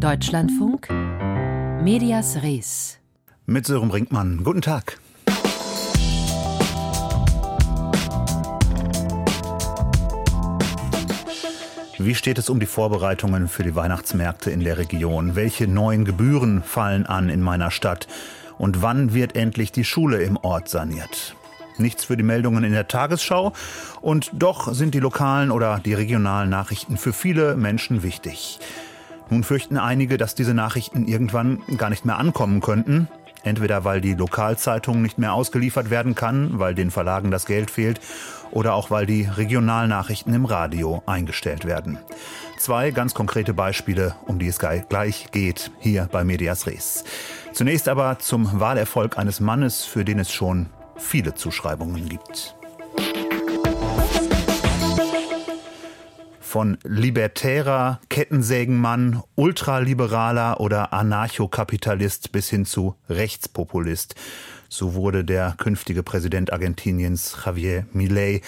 Deutschlandfunk, Medias Res. Mit Sören Brinkmann. Guten Tag. Wie steht es um die Vorbereitungen für die Weihnachtsmärkte in der Region? Welche neuen Gebühren fallen an in meiner Stadt? Und wann wird endlich die Schule im Ort saniert? Nichts für die Meldungen in der Tagesschau. Und doch sind die lokalen oder die regionalen Nachrichten für viele Menschen wichtig. Nun fürchten einige, dass diese Nachrichten irgendwann gar nicht mehr ankommen könnten. Entweder weil die Lokalzeitung nicht mehr ausgeliefert werden kann, weil den Verlagen das Geld fehlt, oder auch weil die Regionalnachrichten im Radio eingestellt werden. Zwei ganz konkrete Beispiele, um die es gleich geht, hier bei Medias Res. Zunächst aber zum Wahlerfolg eines Mannes, für den es schon viele Zuschreibungen gibt. Von libertärer Kettensägenmann, Ultraliberaler oder Anarchokapitalist bis hin zu Rechtspopulist. So wurde der künftige Präsident Argentiniens Javier Milei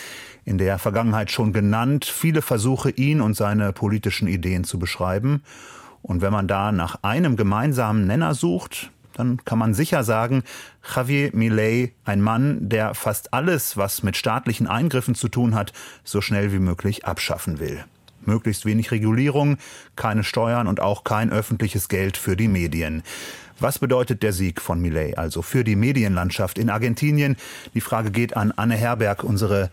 in der Vergangenheit schon genannt. Viele Versuche, ihn und seine politischen Ideen zu beschreiben. Und wenn man da nach einem gemeinsamen Nenner sucht, dann kann man sicher sagen, Javier Milei, ein Mann, der fast alles, was mit staatlichen Eingriffen zu tun hat, so schnell wie möglich abschaffen will. Möglichst wenig Regulierung, keine Steuern und auch kein öffentliches Geld für die Medien. Was bedeutet der Sieg von Millet also für die Medienlandschaft in Argentinien? Die Frage geht an Anne Herberg, unsere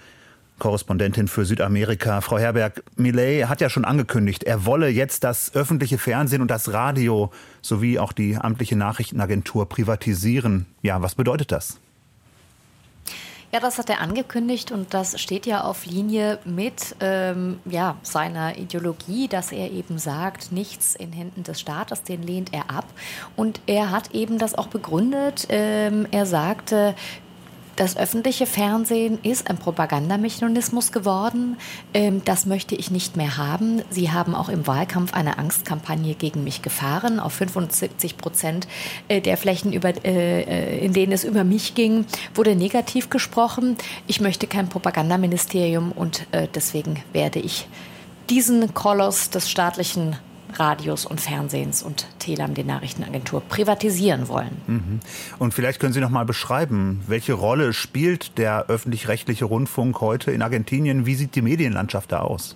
Korrespondentin für Südamerika. Frau Herberg, Millet hat ja schon angekündigt, er wolle jetzt das öffentliche Fernsehen und das Radio sowie auch die amtliche Nachrichtenagentur privatisieren. Ja, was bedeutet das? Ja, das hat er angekündigt und das steht ja auf Linie mit ähm, ja, seiner Ideologie, dass er eben sagt, nichts in Händen des Staates, den lehnt er ab. Und er hat eben das auch begründet. Ähm, er sagte, das öffentliche Fernsehen ist ein Propagandamechanismus geworden. Ähm, das möchte ich nicht mehr haben. Sie haben auch im Wahlkampf eine Angstkampagne gegen mich gefahren. Auf 75 Prozent äh, der Flächen, äh, äh, in denen es über mich ging, wurde negativ gesprochen. Ich möchte kein Propagandaministerium und deswegen werde ich diesen Koloss des staatlichen Radios und Fernsehens und Telam, die Nachrichtenagentur, privatisieren wollen. Mhm. Und vielleicht können Sie noch mal beschreiben, welche Rolle spielt der öffentlich-rechtliche Rundfunk heute in Argentinien? Wie sieht die Medienlandschaft da aus?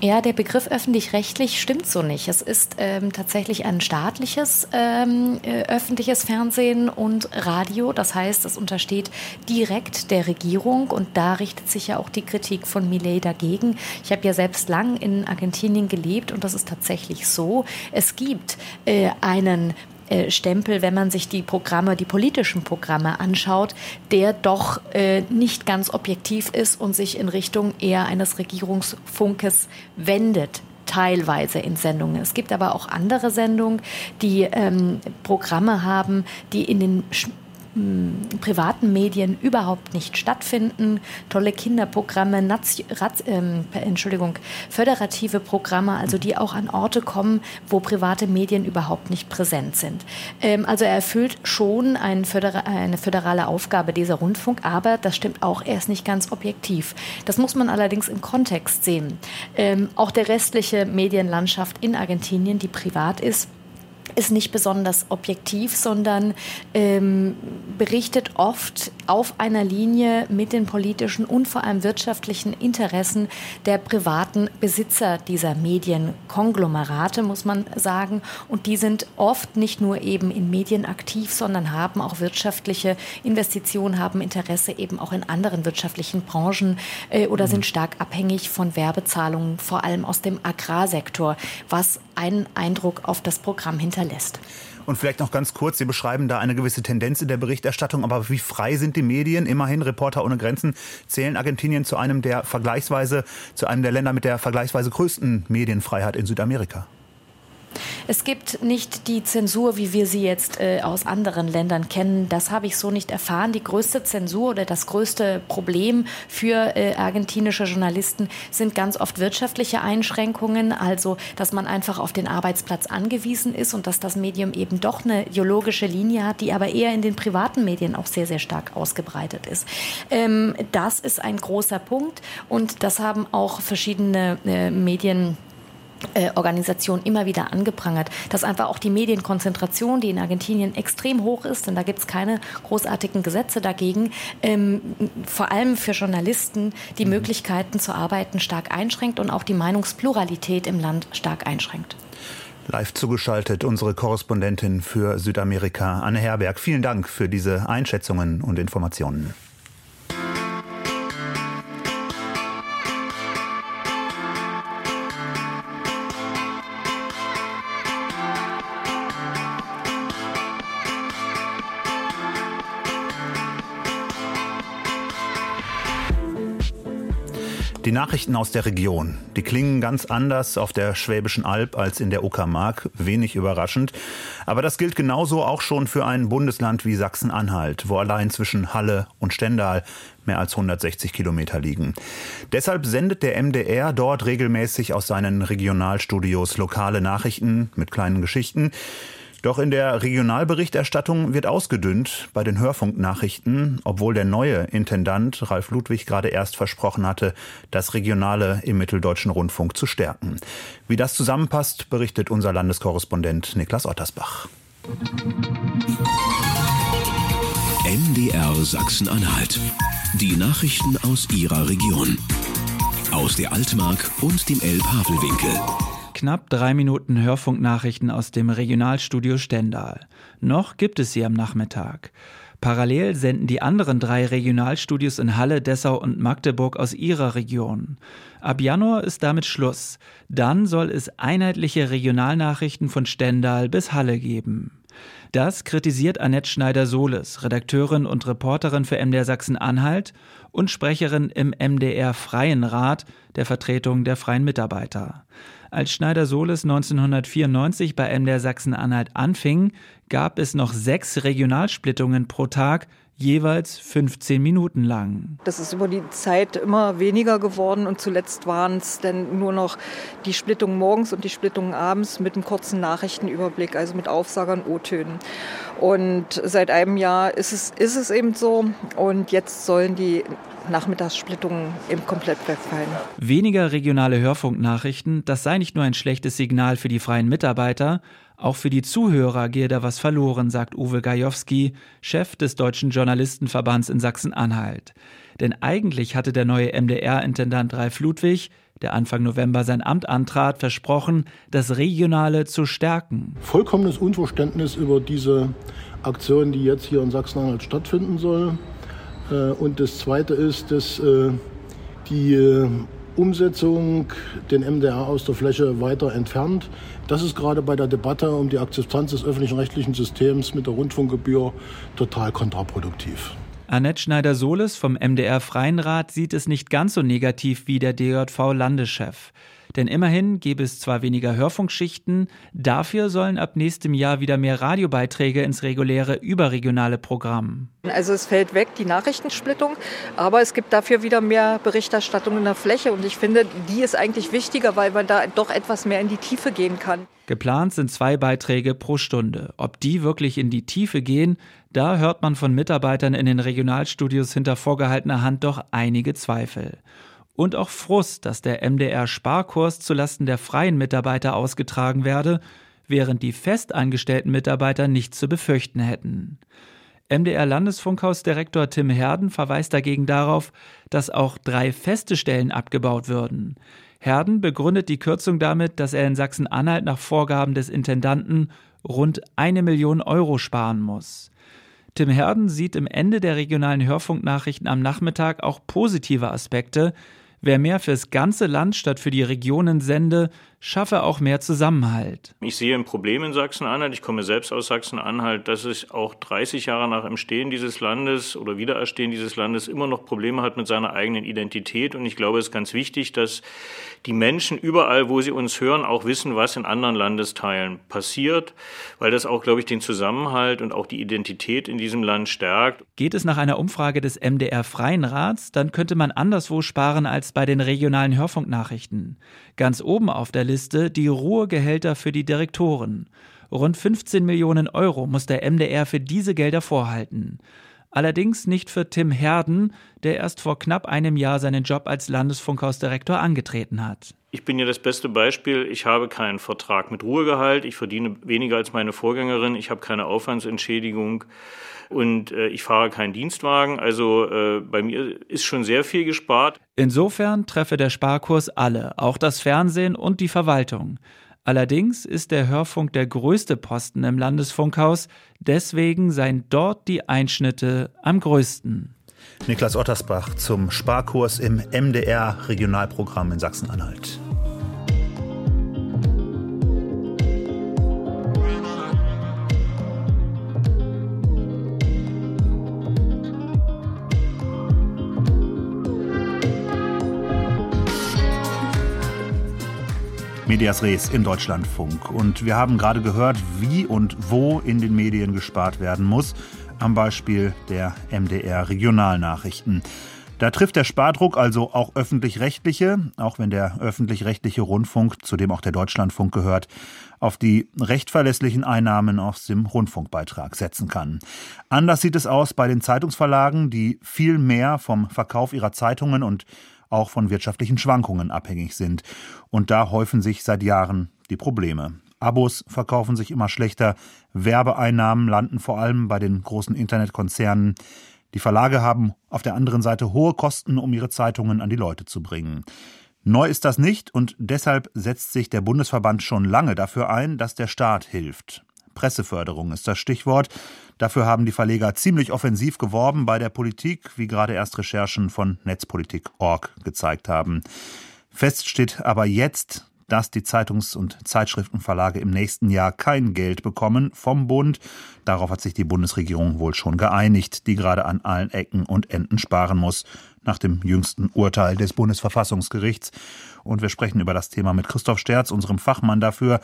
Ja, der Begriff öffentlich-rechtlich stimmt so nicht. Es ist ähm, tatsächlich ein staatliches ähm, äh, öffentliches Fernsehen und Radio. Das heißt, es untersteht direkt der Regierung und da richtet sich ja auch die Kritik von Millet dagegen. Ich habe ja selbst lang in Argentinien gelebt und das ist tatsächlich so. Es gibt äh, einen äh, Stempel, wenn man sich die Programme, die politischen Programme anschaut, der doch äh, nicht ganz objektiv ist und sich in Richtung eher eines Regierungsfunkes wendet teilweise in Sendungen. Es gibt aber auch andere Sendungen, die ähm, Programme haben, die in den privaten Medien überhaupt nicht stattfinden. Tolle Kinderprogramme, Nation, Rat, ähm, Entschuldigung, föderative Programme, also die auch an Orte kommen, wo private Medien überhaupt nicht präsent sind. Ähm, also er erfüllt schon ein födera eine föderale Aufgabe dieser Rundfunk, aber das stimmt auch, er ist nicht ganz objektiv. Das muss man allerdings im Kontext sehen. Ähm, auch der restliche Medienlandschaft in Argentinien, die privat ist, ist nicht besonders objektiv, sondern ähm, berichtet oft auf einer Linie mit den politischen und vor allem wirtschaftlichen Interessen der privaten Besitzer dieser Medienkonglomerate, muss man sagen. Und die sind oft nicht nur eben in Medien aktiv, sondern haben auch wirtschaftliche Investitionen, haben Interesse eben auch in anderen wirtschaftlichen Branchen äh, oder sind stark abhängig von Werbezahlungen, vor allem aus dem Agrarsektor, was einen Eindruck auf das Programm hinterlässt. Und vielleicht noch ganz kurz, Sie beschreiben da eine gewisse Tendenz in der Berichterstattung, aber wie frei sind die Medien? Immerhin, Reporter ohne Grenzen zählen Argentinien zu einem der vergleichsweise, zu einem der Länder mit der vergleichsweise größten Medienfreiheit in Südamerika. Es gibt nicht die Zensur, wie wir sie jetzt äh, aus anderen Ländern kennen. Das habe ich so nicht erfahren. Die größte Zensur oder das größte Problem für äh, argentinische Journalisten sind ganz oft wirtschaftliche Einschränkungen, also dass man einfach auf den Arbeitsplatz angewiesen ist und dass das Medium eben doch eine ideologische Linie hat, die aber eher in den privaten Medien auch sehr, sehr stark ausgebreitet ist. Ähm, das ist ein großer Punkt und das haben auch verschiedene äh, Medien Organisation immer wieder angeprangert, dass einfach auch die Medienkonzentration, die in Argentinien extrem hoch ist, denn da gibt es keine großartigen Gesetze dagegen, ähm, vor allem für Journalisten die mhm. Möglichkeiten zu arbeiten stark einschränkt und auch die Meinungspluralität im Land stark einschränkt. Live zugeschaltet unsere Korrespondentin für Südamerika, Anne Herberg. Vielen Dank für diese Einschätzungen und Informationen. Die Nachrichten aus der Region, die klingen ganz anders auf der Schwäbischen Alb als in der Uckermark, wenig überraschend. Aber das gilt genauso auch schon für ein Bundesland wie Sachsen-Anhalt, wo allein zwischen Halle und Stendal mehr als 160 Kilometer liegen. Deshalb sendet der MDR dort regelmäßig aus seinen Regionalstudios lokale Nachrichten mit kleinen Geschichten. Doch in der Regionalberichterstattung wird ausgedünnt bei den Hörfunknachrichten, obwohl der neue Intendant Ralf Ludwig gerade erst versprochen hatte, das Regionale im Mitteldeutschen Rundfunk zu stärken. Wie das zusammenpasst, berichtet unser Landeskorrespondent Niklas Ottersbach. NDR Sachsen-Anhalt. Die Nachrichten aus Ihrer Region. Aus der Altmark und dem Elb-Havel-Winkel knapp drei Minuten Hörfunknachrichten aus dem Regionalstudio Stendal. Noch gibt es sie am Nachmittag. Parallel senden die anderen drei Regionalstudios in Halle, Dessau und Magdeburg aus ihrer Region. Ab Januar ist damit Schluss. Dann soll es einheitliche Regionalnachrichten von Stendal bis Halle geben. Das kritisiert Annette Schneider-Soles, Redakteurin und Reporterin für MDR Sachsen-Anhalt und Sprecherin im MDR Freien Rat der Vertretung der freien Mitarbeiter. Als Schneider-Soles 1994 bei MDR Sachsen-Anhalt anfing, gab es noch sechs Regionalsplittungen pro Tag, jeweils 15 Minuten lang. Das ist über die Zeit immer weniger geworden und zuletzt waren es dann nur noch die Splittungen morgens und die Splittungen abends mit einem kurzen Nachrichtenüberblick, also mit Aufsagern, O-Tönen. Und seit einem Jahr ist es, ist es eben so und jetzt sollen die Nachmittagssplittungen eben komplett wegfallen. Weniger regionale Hörfunknachrichten, das sei nicht nur ein schlechtes Signal für die freien Mitarbeiter, auch für die Zuhörer gehe da was verloren, sagt Uwe Gajowski, Chef des Deutschen Journalistenverbands in Sachsen-Anhalt. Denn eigentlich hatte der neue MDR-Intendant Ralf Ludwig, der Anfang November sein Amt antrat, versprochen, das Regionale zu stärken. Vollkommenes Unverständnis über diese Aktion, die jetzt hier in Sachsen-Anhalt stattfinden soll. Äh, und das Zweite ist, dass äh, die äh, Umsetzung den MDR aus der Fläche weiter entfernt. Das ist gerade bei der Debatte um die Akzeptanz des öffentlichen rechtlichen Systems mit der Rundfunkgebühr total kontraproduktiv. Annette Schneider-Soles vom MDR Freien Rat sieht es nicht ganz so negativ wie der DJV-Landeschef. Denn immerhin gäbe es zwar weniger Hörfunkschichten, dafür sollen ab nächstem Jahr wieder mehr Radiobeiträge ins reguläre überregionale Programm. Also es fällt weg, die Nachrichtensplittung, aber es gibt dafür wieder mehr Berichterstattung in der Fläche und ich finde, die ist eigentlich wichtiger, weil man da doch etwas mehr in die Tiefe gehen kann. Geplant sind zwei Beiträge pro Stunde. Ob die wirklich in die Tiefe gehen, da hört man von Mitarbeitern in den Regionalstudios hinter vorgehaltener Hand doch einige Zweifel und auch Frust, dass der MDR-Sparkurs zulasten der freien Mitarbeiter ausgetragen werde, während die festangestellten Mitarbeiter nichts zu befürchten hätten. MDR-Landesfunkhausdirektor Tim Herden verweist dagegen darauf, dass auch drei feste Stellen abgebaut würden. Herden begründet die Kürzung damit, dass er in Sachsen-Anhalt nach Vorgaben des Intendanten rund eine Million Euro sparen muss. Tim Herden sieht im Ende der regionalen Hörfunknachrichten am Nachmittag auch positive Aspekte, Wer mehr fürs ganze Land statt für die Regionen sende, schaffe auch mehr Zusammenhalt. Ich sehe ein Problem in Sachsen-Anhalt. Ich komme selbst aus Sachsen-Anhalt, dass es auch 30 Jahre nach Entstehen dieses Landes oder Wiedererstehen dieses Landes immer noch Probleme hat mit seiner eigenen Identität. Und ich glaube, es ist ganz wichtig, dass die Menschen überall, wo sie uns hören, auch wissen, was in anderen Landesteilen passiert, weil das auch, glaube ich, den Zusammenhalt und auch die Identität in diesem Land stärkt. Geht es nach einer Umfrage des MDR Freien Rats, dann könnte man anderswo sparen als bei den regionalen Hörfunknachrichten. Ganz oben auf der Liste die Ruhegehälter für die Direktoren. Rund 15 Millionen Euro muss der MDR für diese Gelder vorhalten. Allerdings nicht für Tim Herden, der erst vor knapp einem Jahr seinen Job als Landesfunkhausdirektor angetreten hat. Ich bin ja das beste Beispiel. Ich habe keinen Vertrag mit Ruhegehalt. Ich verdiene weniger als meine Vorgängerin. Ich habe keine Aufwandsentschädigung und äh, ich fahre keinen Dienstwagen. Also äh, bei mir ist schon sehr viel gespart. Insofern treffe der Sparkurs alle, auch das Fernsehen und die Verwaltung. Allerdings ist der Hörfunk der größte Posten im Landesfunkhaus, deswegen seien dort die Einschnitte am größten. Niklas Ottersbach zum Sparkurs im MDR Regionalprogramm in Sachsen-Anhalt. Medias Res im Deutschlandfunk. Und wir haben gerade gehört, wie und wo in den Medien gespart werden muss. Am Beispiel der MDR Regionalnachrichten. Da trifft der Spardruck also auch öffentlich-rechtliche, auch wenn der öffentlich-rechtliche Rundfunk, zu dem auch der Deutschlandfunk gehört, auf die recht verlässlichen Einnahmen aus dem Rundfunkbeitrag setzen kann. Anders sieht es aus bei den Zeitungsverlagen, die viel mehr vom Verkauf ihrer Zeitungen und auch von wirtschaftlichen Schwankungen abhängig sind. Und da häufen sich seit Jahren die Probleme. Abos verkaufen sich immer schlechter, Werbeeinnahmen landen vor allem bei den großen Internetkonzernen. Die Verlage haben auf der anderen Seite hohe Kosten, um ihre Zeitungen an die Leute zu bringen. Neu ist das nicht und deshalb setzt sich der Bundesverband schon lange dafür ein, dass der Staat hilft. Presseförderung ist das Stichwort. Dafür haben die Verleger ziemlich offensiv geworben bei der Politik, wie gerade erst Recherchen von Netzpolitik.org gezeigt haben. Fest steht aber jetzt, dass die Zeitungs- und Zeitschriftenverlage im nächsten Jahr kein Geld bekommen vom Bund. Darauf hat sich die Bundesregierung wohl schon geeinigt, die gerade an allen Ecken und Enden sparen muss, nach dem jüngsten Urteil des Bundesverfassungsgerichts. Und wir sprechen über das Thema mit Christoph Sterz, unserem Fachmann dafür.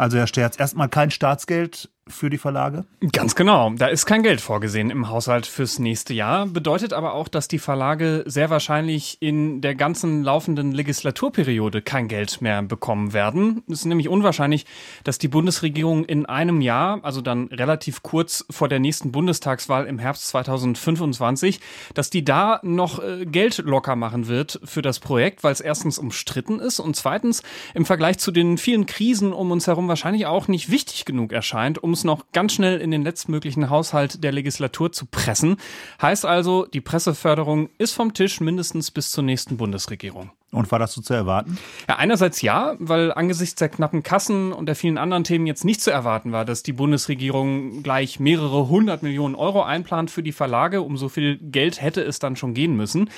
Also Herr Sterz, erstmal kein Staatsgeld für die Verlage? Ganz genau. Da ist kein Geld vorgesehen im Haushalt fürs nächste Jahr. Bedeutet aber auch, dass die Verlage sehr wahrscheinlich in der ganzen laufenden Legislaturperiode kein Geld mehr bekommen werden. Es ist nämlich unwahrscheinlich, dass die Bundesregierung in einem Jahr, also dann relativ kurz vor der nächsten Bundestagswahl im Herbst 2025, dass die da noch äh, Geld locker machen wird für das Projekt, weil es erstens umstritten ist und zweitens im Vergleich zu den vielen Krisen um uns herum wahrscheinlich auch nicht wichtig genug erscheint, um es noch ganz schnell in den letztmöglichen Haushalt der Legislatur zu pressen. Heißt also, die Presseförderung ist vom Tisch mindestens bis zur nächsten Bundesregierung. Und war das so zu erwarten? Ja, einerseits ja, weil angesichts der knappen Kassen und der vielen anderen Themen jetzt nicht zu erwarten war, dass die Bundesregierung gleich mehrere hundert Millionen Euro einplant für die Verlage. Um so viel Geld hätte es dann schon gehen müssen.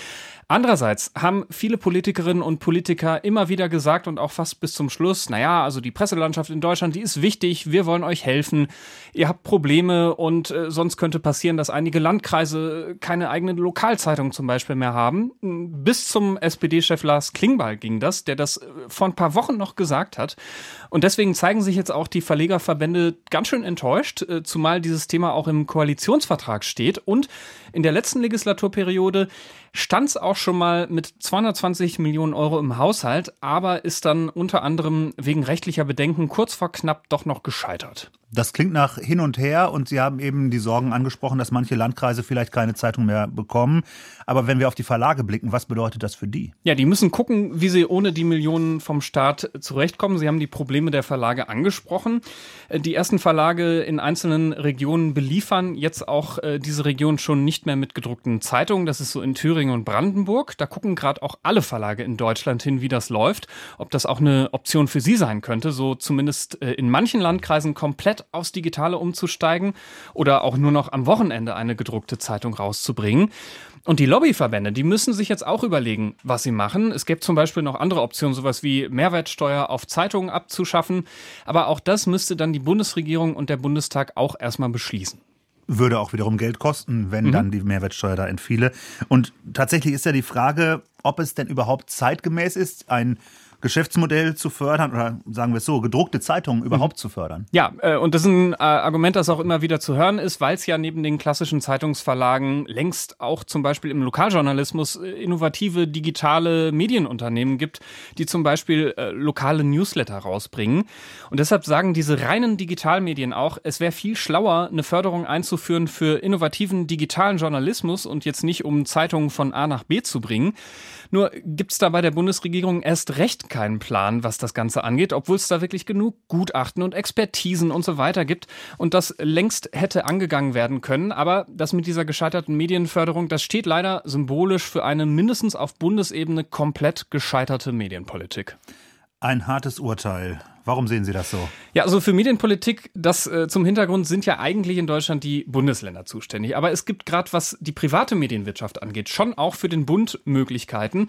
Andererseits haben viele Politikerinnen und Politiker immer wieder gesagt und auch fast bis zum Schluss, naja, also die Presselandschaft in Deutschland, die ist wichtig, wir wollen euch helfen, ihr habt Probleme und äh, sonst könnte passieren, dass einige Landkreise keine eigene Lokalzeitung zum Beispiel mehr haben. Bis zum SPD-Chef Lars Klingbeil ging das, der das äh, vor ein paar Wochen noch gesagt hat. Und deswegen zeigen sich jetzt auch die Verlegerverbände ganz schön enttäuscht, äh, zumal dieses Thema auch im Koalitionsvertrag steht und in der letzten Legislaturperiode stand es auch schon mal mit 220 Millionen Euro im Haushalt, aber ist dann unter anderem wegen rechtlicher Bedenken kurz vor knapp doch noch gescheitert. Das klingt nach hin und her und Sie haben eben die Sorgen angesprochen, dass manche Landkreise vielleicht keine Zeitung mehr bekommen. Aber wenn wir auf die Verlage blicken, was bedeutet das für die? Ja, die müssen gucken, wie sie ohne die Millionen vom Staat zurechtkommen. Sie haben die Probleme der Verlage angesprochen. Äh, die ersten Verlage in einzelnen Regionen beliefern jetzt auch äh, diese Region schon nicht mehr mit gedruckten Zeitungen. Das ist so in Thüringen und Brandenburg. Da gucken gerade auch alle Verlage in Deutschland hin, wie das läuft. Ob das auch eine Option für sie sein könnte, so zumindest äh, in manchen Landkreisen komplett aufs Digitale umzusteigen oder auch nur noch am Wochenende eine gedruckte Zeitung rauszubringen. Und die Lobbyverbände, die müssen sich jetzt auch überlegen, was sie machen. Es gibt zum Beispiel noch andere Optionen, sowas wie Mehrwertsteuer auf Zeitungen abzuschaffen. Aber auch das müsste dann die Bundesregierung und der Bundestag auch erstmal beschließen würde auch wiederum Geld kosten, wenn mhm. dann die Mehrwertsteuer da entfiele. Und tatsächlich ist ja die Frage, ob es denn überhaupt zeitgemäß ist, ein Geschäftsmodell zu fördern oder sagen wir es so, gedruckte Zeitungen überhaupt mhm. zu fördern. Ja, äh, und das ist ein äh, Argument, das auch immer wieder zu hören ist, weil es ja neben den klassischen Zeitungsverlagen längst auch zum Beispiel im Lokaljournalismus äh, innovative digitale Medienunternehmen gibt, die zum Beispiel äh, lokale Newsletter rausbringen. Und deshalb sagen diese reinen Digitalmedien auch, es wäre viel schlauer, eine Förderung einzuführen für innovativen digitalen Journalismus und jetzt nicht um Zeitungen von A nach B zu bringen. Nur gibt es da bei der Bundesregierung erst recht keinen Plan, was das Ganze angeht, obwohl es da wirklich genug Gutachten und Expertisen und so weiter gibt und das längst hätte angegangen werden können. Aber das mit dieser gescheiterten Medienförderung, das steht leider symbolisch für eine mindestens auf Bundesebene komplett gescheiterte Medienpolitik. Ein hartes Urteil. Warum sehen Sie das so? Ja, also für Medienpolitik, das äh, zum Hintergrund sind ja eigentlich in Deutschland die Bundesländer zuständig. Aber es gibt gerade, was die private Medienwirtschaft angeht, schon auch für den Bund Möglichkeiten.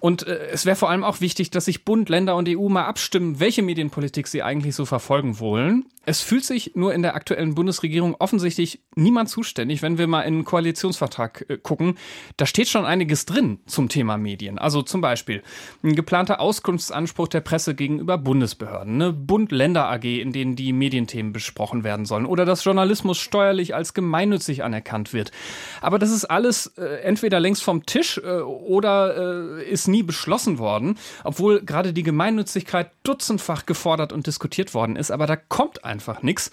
Und äh, es wäre vor allem auch wichtig, dass sich Bund, Länder und EU mal abstimmen, welche Medienpolitik sie eigentlich so verfolgen wollen. Es fühlt sich nur in der aktuellen Bundesregierung offensichtlich niemand zuständig, wenn wir mal in den Koalitionsvertrag äh, gucken. Da steht schon einiges drin zum Thema Medien. Also zum Beispiel ein geplanter Auskunftsanspruch der Presse gegenüber Bundesbehörden eine Bund-Länder-AG, in denen die Medienthemen besprochen werden sollen oder dass Journalismus steuerlich als gemeinnützig anerkannt wird. Aber das ist alles äh, entweder längst vom Tisch äh, oder äh, ist nie beschlossen worden, obwohl gerade die Gemeinnützigkeit dutzendfach gefordert und diskutiert worden ist. Aber da kommt einfach nichts.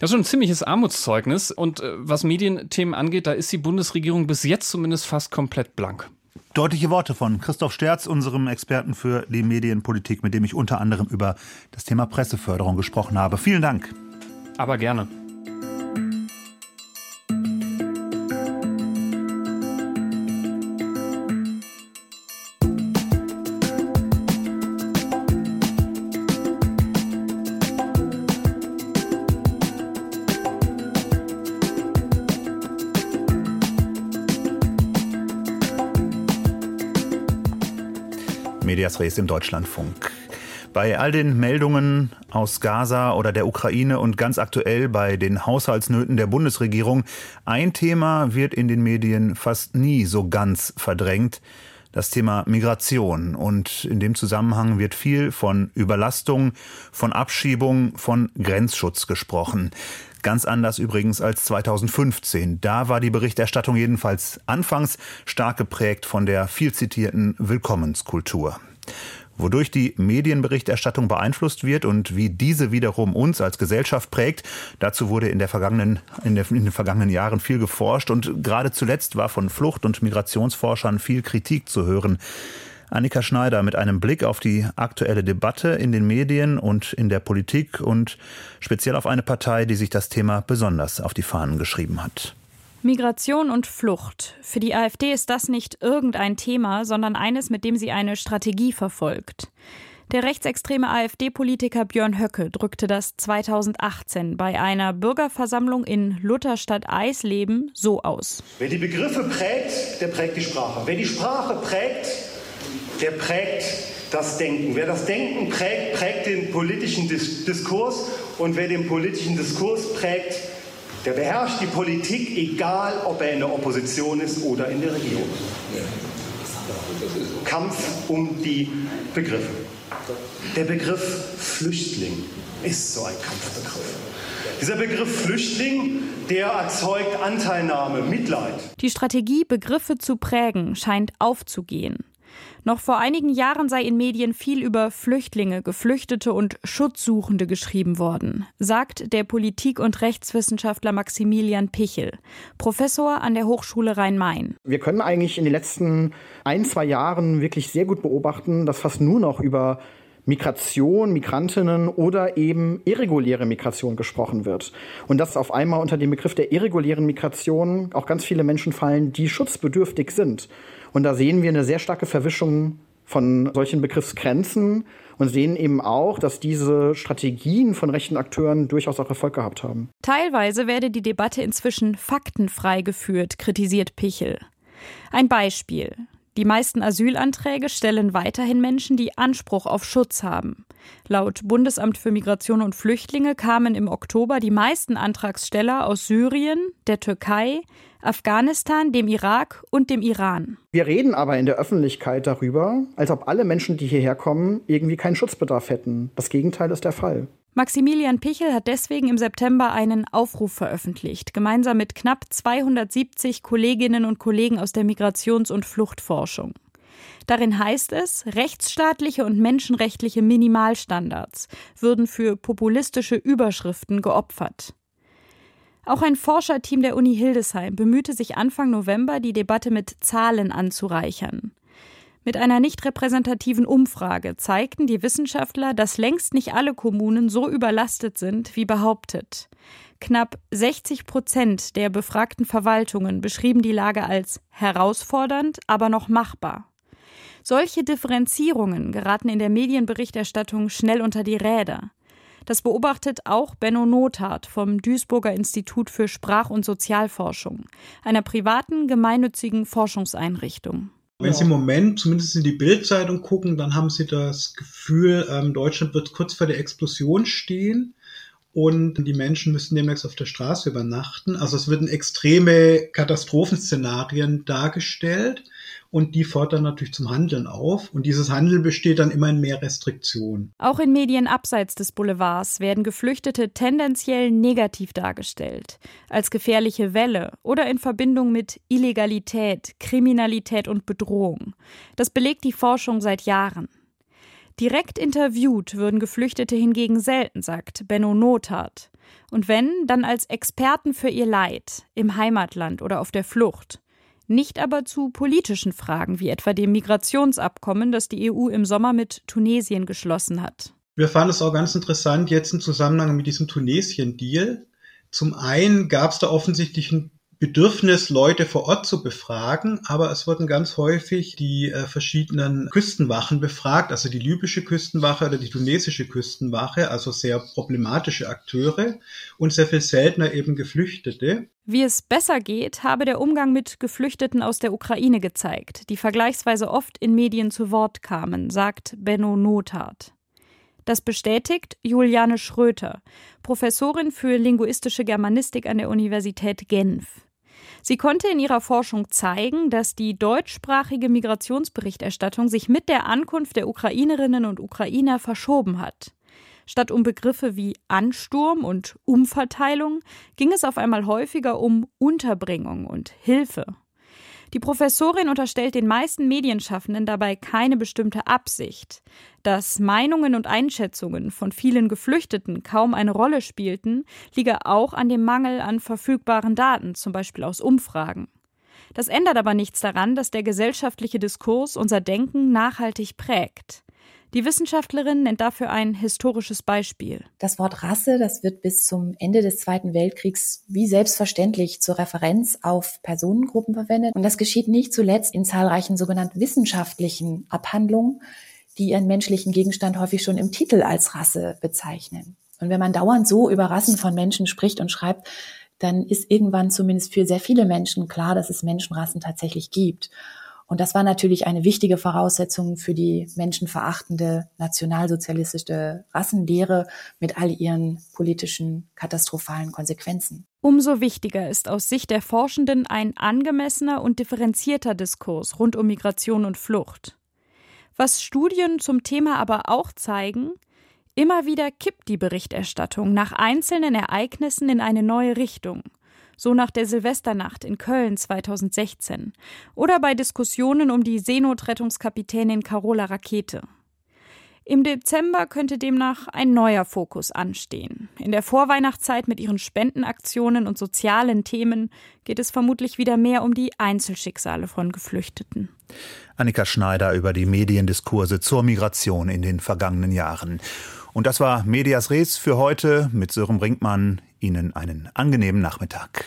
Das ist schon ein ziemliches Armutszeugnis und äh, was Medienthemen angeht, da ist die Bundesregierung bis jetzt zumindest fast komplett blank. Deutliche Worte von Christoph Sterz, unserem Experten für die Medienpolitik, mit dem ich unter anderem über das Thema Presseförderung gesprochen habe. Vielen Dank. Aber gerne. Medias Res im Deutschlandfunk. Bei all den Meldungen aus Gaza oder der Ukraine und ganz aktuell bei den Haushaltsnöten der Bundesregierung, ein Thema wird in den Medien fast nie so ganz verdrängt, das Thema Migration. Und in dem Zusammenhang wird viel von Überlastung, von Abschiebung, von Grenzschutz gesprochen. Ganz anders übrigens als 2015. Da war die Berichterstattung jedenfalls anfangs stark geprägt von der viel zitierten Willkommenskultur. Wodurch die Medienberichterstattung beeinflusst wird und wie diese wiederum uns als Gesellschaft prägt, dazu wurde in, der vergangenen, in, der, in den vergangenen Jahren viel geforscht und gerade zuletzt war von Flucht- und Migrationsforschern viel Kritik zu hören. Annika Schneider mit einem Blick auf die aktuelle Debatte in den Medien und in der Politik und speziell auf eine Partei, die sich das Thema besonders auf die Fahnen geschrieben hat. Migration und Flucht. Für die AfD ist das nicht irgendein Thema, sondern eines, mit dem sie eine Strategie verfolgt. Der rechtsextreme AfD-Politiker Björn Höcke drückte das 2018 bei einer Bürgerversammlung in Lutherstadt Eisleben so aus. Wer die Begriffe prägt, der prägt die Sprache. Wer die Sprache prägt, der prägt das Denken. Wer das Denken prägt, prägt den politischen Diskurs. Und wer den politischen Diskurs prägt, der beherrscht die Politik, egal ob er in der Opposition ist oder in der Regierung. Kampf um die Begriffe. Der Begriff Flüchtling ist so ein Kampfbegriff. Dieser Begriff Flüchtling, der erzeugt Anteilnahme, Mitleid. Die Strategie, Begriffe zu prägen, scheint aufzugehen. Noch vor einigen Jahren sei in Medien viel über Flüchtlinge, Geflüchtete und Schutzsuchende geschrieben worden, sagt der Politik- und Rechtswissenschaftler Maximilian Pichel, Professor an der Hochschule Rhein-Main. Wir können eigentlich in den letzten ein, zwei Jahren wirklich sehr gut beobachten, dass fast nur noch über Migration, Migrantinnen oder eben irreguläre Migration gesprochen wird. Und dass auf einmal unter dem Begriff der irregulären Migration auch ganz viele Menschen fallen, die schutzbedürftig sind. Und da sehen wir eine sehr starke Verwischung von solchen Begriffsgrenzen und sehen eben auch, dass diese Strategien von rechten Akteuren durchaus auch Erfolg gehabt haben. Teilweise werde die Debatte inzwischen faktenfrei geführt, kritisiert Pichel. Ein Beispiel. Die meisten Asylanträge stellen weiterhin Menschen, die Anspruch auf Schutz haben. Laut Bundesamt für Migration und Flüchtlinge kamen im Oktober die meisten Antragsteller aus Syrien, der Türkei, Afghanistan, dem Irak und dem Iran. Wir reden aber in der Öffentlichkeit darüber, als ob alle Menschen, die hierher kommen, irgendwie keinen Schutzbedarf hätten. Das Gegenteil ist der Fall. Maximilian Pichel hat deswegen im September einen Aufruf veröffentlicht, gemeinsam mit knapp 270 Kolleginnen und Kollegen aus der Migrations- und Fluchtforschung. Darin heißt es, rechtsstaatliche und menschenrechtliche Minimalstandards würden für populistische Überschriften geopfert. Auch ein Forscherteam der Uni Hildesheim bemühte sich Anfang November, die Debatte mit Zahlen anzureichern. Mit einer nicht repräsentativen Umfrage zeigten die Wissenschaftler, dass längst nicht alle Kommunen so überlastet sind, wie behauptet. Knapp 60 Prozent der befragten Verwaltungen beschrieben die Lage als herausfordernd, aber noch machbar. Solche Differenzierungen geraten in der Medienberichterstattung schnell unter die Räder. Das beobachtet auch Benno Nothardt vom Duisburger Institut für Sprach- und Sozialforschung, einer privaten gemeinnützigen Forschungseinrichtung. Wenn Sie im Moment zumindest in die Bildzeitung gucken, dann haben Sie das Gefühl, ähm, Deutschland wird kurz vor der Explosion stehen und die Menschen müssen demnächst auf der Straße übernachten. Also es werden extreme Katastrophenszenarien dargestellt und die fordern natürlich zum Handeln auf. Und dieses Handeln besteht dann immer in mehr Restriktionen. Auch in Medien abseits des Boulevards werden Geflüchtete tendenziell negativ dargestellt, als gefährliche Welle oder in Verbindung mit Illegalität, Kriminalität und Bedrohung. Das belegt die Forschung seit Jahren. Direkt interviewt würden Geflüchtete hingegen selten, sagt Benno Nothardt. Und wenn, dann als Experten für ihr Leid, im Heimatland oder auf der Flucht nicht aber zu politischen Fragen wie etwa dem Migrationsabkommen, das die EU im Sommer mit Tunesien geschlossen hat. Wir fanden es auch ganz interessant jetzt im Zusammenhang mit diesem Tunesien-Deal. Zum einen gab es da offensichtlich ein Bedürfnis, Leute vor Ort zu befragen, aber es wurden ganz häufig die äh, verschiedenen Küstenwachen befragt, also die libysche Küstenwache oder die tunesische Küstenwache, also sehr problematische Akteure und sehr viel seltener eben Geflüchtete. Wie es besser geht, habe der Umgang mit Geflüchteten aus der Ukraine gezeigt, die vergleichsweise oft in Medien zu Wort kamen, sagt Benno Nothardt. Das bestätigt Juliane Schröter, Professorin für linguistische Germanistik an der Universität Genf. Sie konnte in ihrer Forschung zeigen, dass die deutschsprachige Migrationsberichterstattung sich mit der Ankunft der Ukrainerinnen und Ukrainer verschoben hat. Statt um Begriffe wie Ansturm und Umverteilung ging es auf einmal häufiger um Unterbringung und Hilfe. Die Professorin unterstellt den meisten Medienschaffenden dabei keine bestimmte Absicht. Dass Meinungen und Einschätzungen von vielen Geflüchteten kaum eine Rolle spielten, liege auch an dem Mangel an verfügbaren Daten, zum Beispiel aus Umfragen. Das ändert aber nichts daran, dass der gesellschaftliche Diskurs unser Denken nachhaltig prägt. Die Wissenschaftlerin nennt dafür ein historisches Beispiel. Das Wort Rasse, das wird bis zum Ende des Zweiten Weltkriegs wie selbstverständlich zur Referenz auf Personengruppen verwendet. Und das geschieht nicht zuletzt in zahlreichen sogenannten wissenschaftlichen Abhandlungen, die ihren menschlichen Gegenstand häufig schon im Titel als Rasse bezeichnen. Und wenn man dauernd so über Rassen von Menschen spricht und schreibt, dann ist irgendwann zumindest für sehr viele Menschen klar, dass es Menschenrassen tatsächlich gibt. Und das war natürlich eine wichtige Voraussetzung für die menschenverachtende nationalsozialistische Rassenlehre mit all ihren politischen katastrophalen Konsequenzen. Umso wichtiger ist aus Sicht der Forschenden ein angemessener und differenzierter Diskurs rund um Migration und Flucht. Was Studien zum Thema aber auch zeigen, immer wieder kippt die Berichterstattung nach einzelnen Ereignissen in eine neue Richtung so nach der Silvesternacht in Köln 2016 oder bei Diskussionen um die Seenotrettungskapitänin Carola Rakete. Im Dezember könnte demnach ein neuer Fokus anstehen. In der Vorweihnachtszeit mit ihren Spendenaktionen und sozialen Themen geht es vermutlich wieder mehr um die Einzelschicksale von Geflüchteten. Annika Schneider über die Mediendiskurse zur Migration in den vergangenen Jahren. Und das war Medias Res für heute mit Sören Brinkmann. Ihnen einen angenehmen Nachmittag.